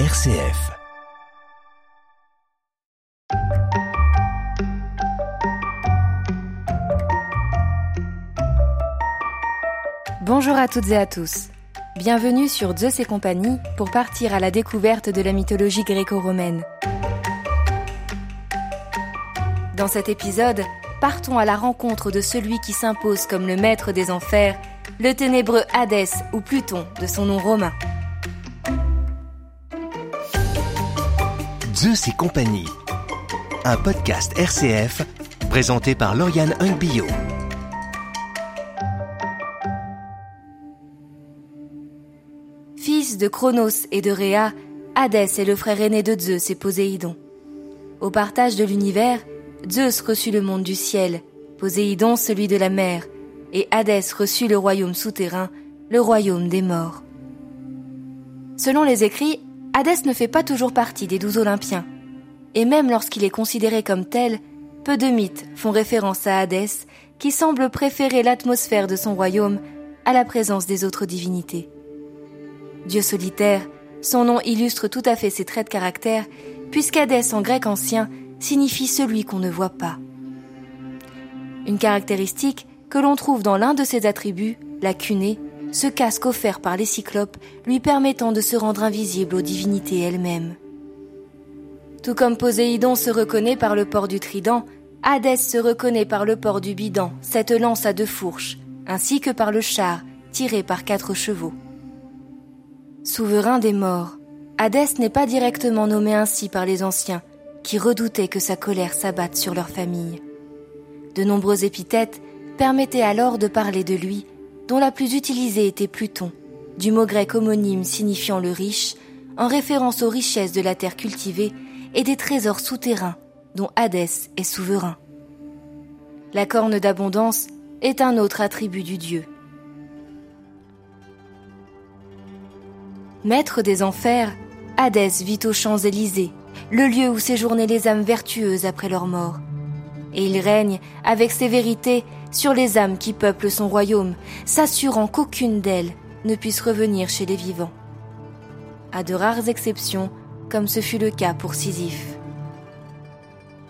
RCF. Bonjour à toutes et à tous. Bienvenue sur Zeus et compagnie pour partir à la découverte de la mythologie gréco-romaine. Dans cet épisode, partons à la rencontre de celui qui s'impose comme le maître des enfers, le ténébreux Hadès ou Pluton de son nom romain. Zeus et compagnie. Un podcast RCF présenté par Lauriane Hungbio. Fils de Chronos et de Rhea, Hadès est le frère aîné de Zeus et Poséidon. Au partage de l'univers, Zeus reçut le monde du ciel, Poséidon celui de la mer, et Hadès reçut le royaume souterrain, le royaume des morts. Selon les écrits, Hadès ne fait pas toujours partie des douze Olympiens, et même lorsqu'il est considéré comme tel, peu de mythes font référence à Hadès, qui semble préférer l'atmosphère de son royaume à la présence des autres divinités. Dieu solitaire, son nom illustre tout à fait ses traits de caractère, puisqu'Hadès en grec ancien signifie celui qu'on ne voit pas. Une caractéristique que l'on trouve dans l'un de ses attributs, la cunée, ce casque offert par les cyclopes lui permettant de se rendre invisible aux divinités elles-mêmes. Tout comme Poséidon se reconnaît par le port du trident, Hadès se reconnaît par le port du bidon, cette lance à deux fourches, ainsi que par le char, tiré par quatre chevaux. Souverain des morts, Hadès n'est pas directement nommé ainsi par les anciens, qui redoutaient que sa colère s'abatte sur leur famille. De nombreux épithètes permettaient alors de parler de lui, dont la plus utilisée était Pluton, du mot grec homonyme signifiant le riche, en référence aux richesses de la terre cultivée et des trésors souterrains dont Hadès est souverain. La corne d'abondance est un autre attribut du dieu. Maître des enfers, Hadès vit aux Champs-Élysées, le lieu où séjournaient les âmes vertueuses après leur mort. Et il règne avec sévérité sur les âmes qui peuplent son royaume, s'assurant qu'aucune d'elles ne puisse revenir chez les vivants. À de rares exceptions, comme ce fut le cas pour Sisyphe.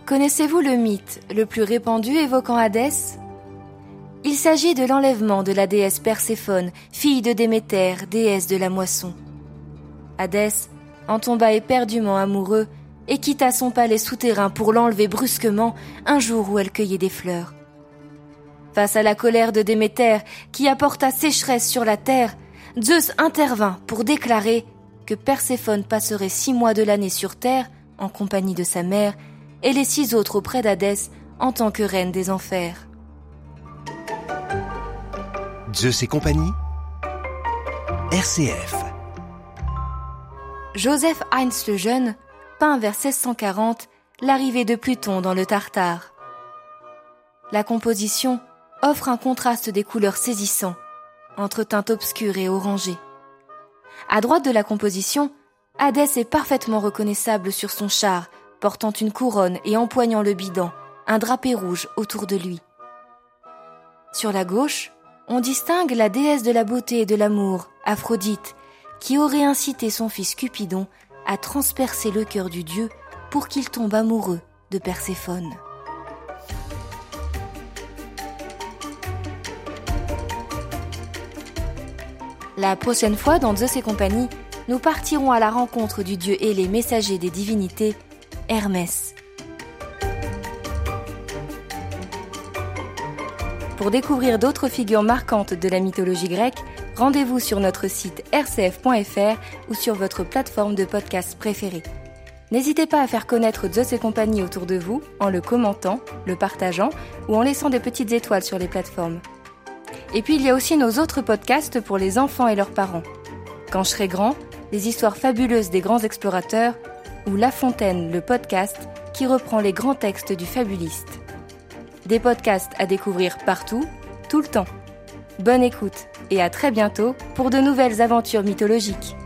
Connaissez-vous le mythe le plus répandu évoquant Hadès? Il s'agit de l'enlèvement de la déesse Perséphone, fille de Déméter, déesse de la moisson. Hadès en tomba éperdument amoureux et quitta son palais souterrain pour l'enlever brusquement un jour où elle cueillait des fleurs. Face à la colère de Déméter, qui apporta sécheresse sur la terre, Zeus intervint pour déclarer que Perséphone passerait six mois de l'année sur terre en compagnie de sa mère et les six autres auprès d'Hadès en tant que reine des enfers. Zeus et compagnie. RCF. Joseph Heinz le Jeune peint vers 1640 l'arrivée de Pluton dans le Tartare. La composition offre un contraste des couleurs saisissant, entre teintes obscures et orangées. À droite de la composition, Hadès est parfaitement reconnaissable sur son char, portant une couronne et empoignant le bidon, un drapé rouge autour de lui. Sur la gauche, on distingue la déesse de la beauté et de l'amour, Aphrodite, qui aurait incité son fils Cupidon à transpercer le cœur du dieu pour qu'il tombe amoureux de Perséphone. La prochaine fois, dans Zeus et compagnie, nous partirons à la rencontre du dieu ailé messager des divinités, Hermès. Pour découvrir d'autres figures marquantes de la mythologie grecque, rendez-vous sur notre site rcf.fr ou sur votre plateforme de podcast préférée. N'hésitez pas à faire connaître Zeus et compagnie autour de vous en le commentant, le partageant ou en laissant des petites étoiles sur les plateformes. Et puis il y a aussi nos autres podcasts pour les enfants et leurs parents. Quand je serai grand, les histoires fabuleuses des grands explorateurs ou La Fontaine, le podcast qui reprend les grands textes du fabuliste. Des podcasts à découvrir partout, tout le temps. Bonne écoute et à très bientôt pour de nouvelles aventures mythologiques.